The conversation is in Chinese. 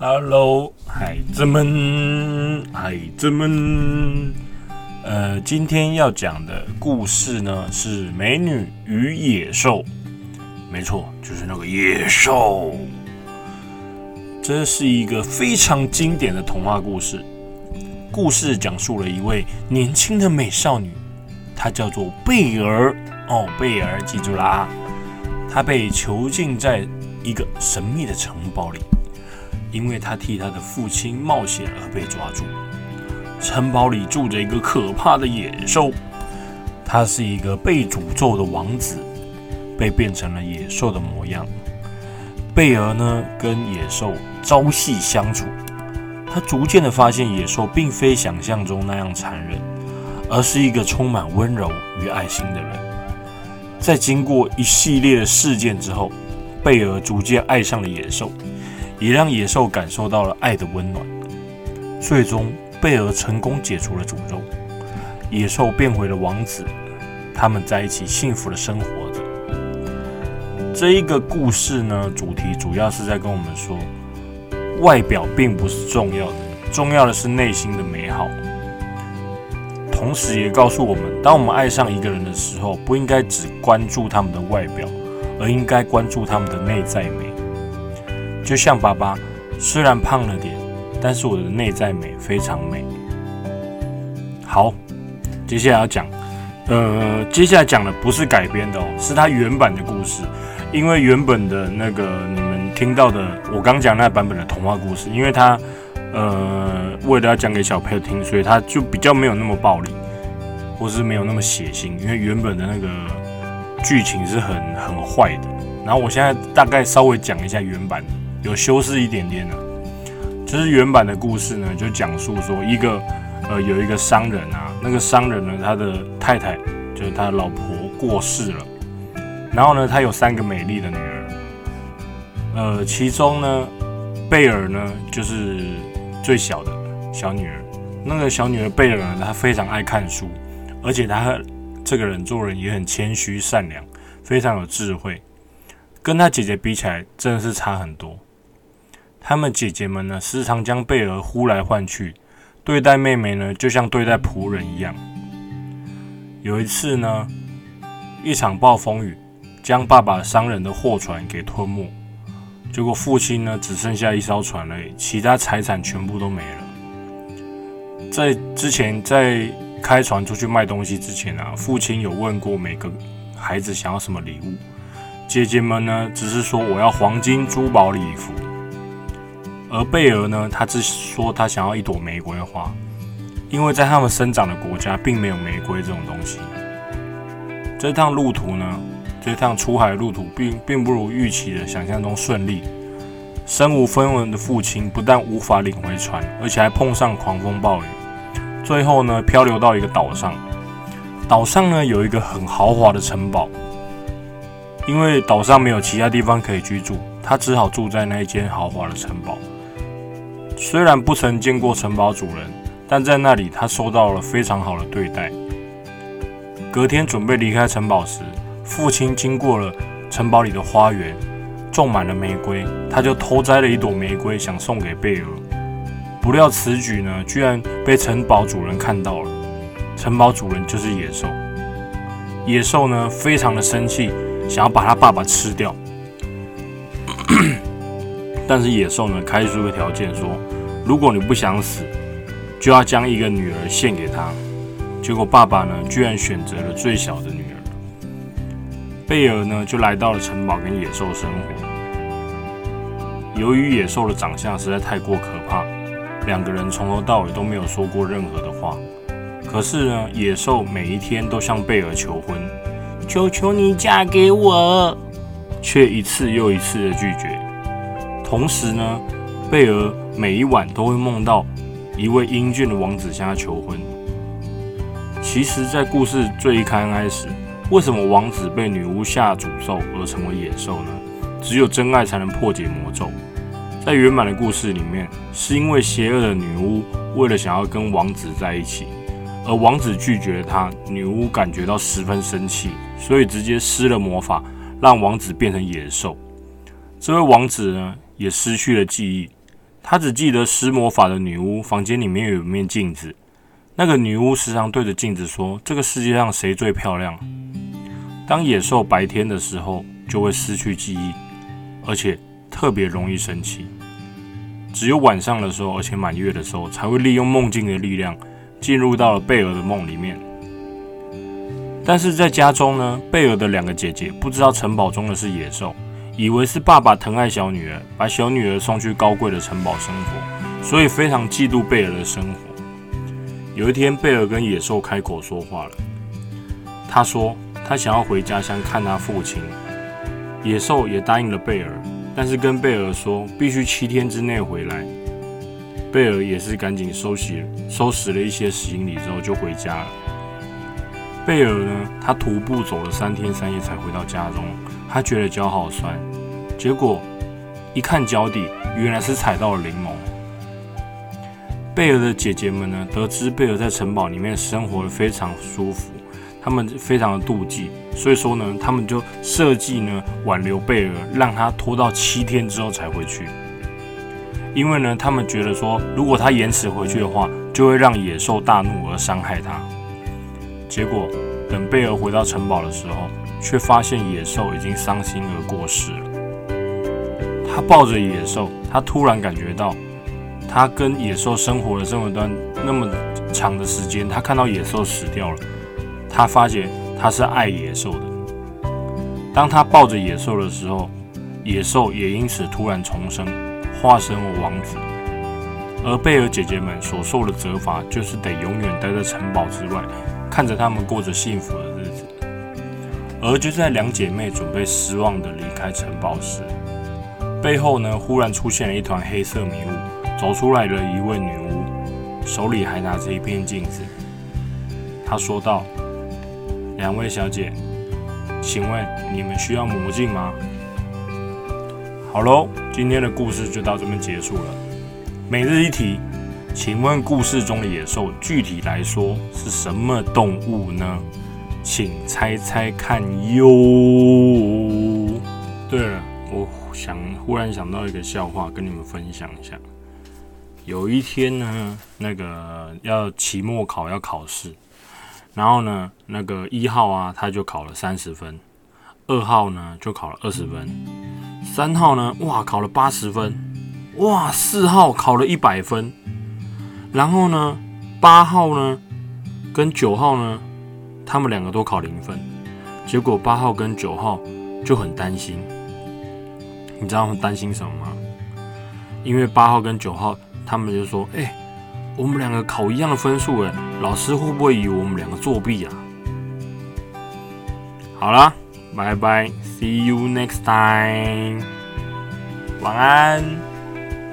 Hello，孩子们，孩子们，呃，今天要讲的故事呢是《美女与野兽》。没错，就是那个野兽。这是一个非常经典的童话故事。故事讲述了一位年轻的美少女，她叫做贝儿。哦，贝儿，记住啦，她被囚禁在一个神秘的城堡里。因为他替他的父亲冒险而被抓住，城堡里住着一个可怕的野兽，他是一个被诅咒的王子，被变成了野兽的模样。贝儿呢，跟野兽朝夕相处，他逐渐的发现野兽并非想象中那样残忍，而是一个充满温柔与爱心的人。在经过一系列的事件之后，贝儿逐渐爱上了野兽。也让野兽感受到了爱的温暖。最终，贝尔成功解除了诅咒，野兽变回了王子，他们在一起幸福的生活着。这一个故事呢，主题主要是在跟我们说，外表并不是重要的，重要的是内心的美好。同时，也告诉我们，当我们爱上一个人的时候，不应该只关注他们的外表，而应该关注他们的内在美。就像爸爸，虽然胖了点，但是我的内在美非常美。好，接下来要讲，呃，接下来讲的不是改编的哦，是他原版的故事。因为原本的那个你们听到的，我刚讲那版本的童话故事，因为他呃为了要讲给小朋友听，所以他就比较没有那么暴力，或是没有那么血腥。因为原本的那个剧情是很很坏的。然后我现在大概稍微讲一下原版。有修饰一点点的，就是原版的故事呢，就讲述说一个呃有一个商人啊，那个商人呢，他的太太就是他老婆过世了，然后呢，他有三个美丽的女儿，呃，其中呢，贝尔呢就是最小的小女儿，那个小女儿贝尔呢，她非常爱看书，而且她这个人做人也很谦虚善良，非常有智慧，跟她姐姐比起来，真的是差很多。他们姐姐们呢，时常将贝儿呼来唤去，对待妹妹呢，就像对待仆人一样。有一次呢，一场暴风雨将爸爸商人的货船给吞没，结果父亲呢，只剩下一艘船了，其他财产全部都没了。在之前，在开船出去卖东西之前啊，父亲有问过每个孩子想要什么礼物，姐姐们呢，只是说我要黄金、珠宝、礼服。而贝尔呢，他只说他想要一朵玫瑰花，因为在他们生长的国家并没有玫瑰这种东西。这趟路途呢，这趟出海路途并并不如预期的想象中顺利。身无分文的父亲不但无法领回船，而且还碰上狂风暴雨，最后呢，漂流到一个岛上。岛上呢，有一个很豪华的城堡，因为岛上没有其他地方可以居住，他只好住在那一间豪华的城堡。虽然不曾见过城堡主人，但在那里他受到了非常好的对待。隔天准备离开城堡时，父亲经过了城堡里的花园，种满了玫瑰，他就偷摘了一朵玫瑰想送给贝尔。不料此举呢，居然被城堡主人看到了。城堡主人就是野兽。野兽呢，非常的生气，想要把他爸爸吃掉。但是野兽呢，开出个条件说。如果你不想死，就要将一个女儿献给他。结果爸爸呢，居然选择了最小的女儿。贝尔呢，就来到了城堡跟野兽生活。由于野兽的长相实在太过可怕，两个人从头到尾都没有说过任何的话。可是呢，野兽每一天都向贝尔求婚，求求你嫁给我，却一次又一次的拒绝。同时呢，贝尔。每一晚都会梦到一位英俊的王子向他求婚。其实，在故事最一开始，为什么王子被女巫下诅咒而成为野兽呢？只有真爱才能破解魔咒。在圆满的故事里面，是因为邪恶的女巫为了想要跟王子在一起，而王子拒绝了她，女巫感觉到十分生气，所以直接施了魔法，让王子变成野兽。这位王子呢，也失去了记忆。他只记得施魔法的女巫房间里面有一面镜子，那个女巫时常对着镜子说：“这个世界上谁最漂亮？”当野兽白天的时候就会失去记忆，而且特别容易生气；只有晚上的时候，而且满月的时候，才会利用梦境的力量进入到了贝尔的梦里面。但是在家中呢，贝尔的两个姐姐不知道城堡中的是野兽，以为是爸爸疼爱小女儿，把小女儿送去高贵的城堡生活，所以非常嫉妒贝尔的生活。有一天，贝尔跟野兽开口说话了，他说。他想要回家乡看他父亲，野兽也答应了贝尔，但是跟贝尔说必须七天之内回来。贝尔也是赶紧收拾收拾了一些行李之后就回家了。贝尔呢，他徒步走了三天三夜才回到家中，他觉得脚好酸，结果一看脚底，原来是踩到了柠檬。贝尔的姐姐们呢，得知贝尔在城堡里面生活的非常舒服。他们非常的妒忌，所以说呢，他们就设计呢挽留贝尔，让他拖到七天之后才回去。因为呢，他们觉得说，如果他延迟回去的话，就会让野兽大怒而伤害他。结果等贝尔回到城堡的时候，却发现野兽已经伤心而过世了。他抱着野兽，他突然感觉到，他跟野兽生活了这么段那么长的时间，他看到野兽死掉了。他发觉他是爱野兽的。当他抱着野兽的时候，野兽也因此突然重生，化身为王子。而贝尔姐姐们所受的责罚，就是得永远待在城堡之外，看着他们过着幸福的日子。而就在两姐妹准备失望的离开城堡时，背后呢忽然出现了一团黑色迷雾，走出来了一位女巫，手里还拿着一片镜子。她说道。两位小姐，请问你们需要魔镜吗？好喽，今天的故事就到这边结束了。每日一题，请问故事中的野兽具体来说是什么动物呢？请猜猜看哟。对了，我想忽然想到一个笑话，跟你们分享一下。有一天呢，那个要期末考要考试。然后呢，那个一号啊，他就考了三十分；二号呢，就考了二十分；三号呢，哇，考了八十分；哇，四号考了一百分。然后呢，八号呢，跟九号呢，他们两个都考零分。结果八号跟九号就很担心，你知道他们担心什么吗？因为八号跟九号他们就说：“哎。”我们两个考一样的分数，哎，老师会不会以为我们两个作弊啊？好了，拜拜，See you next time，晚安。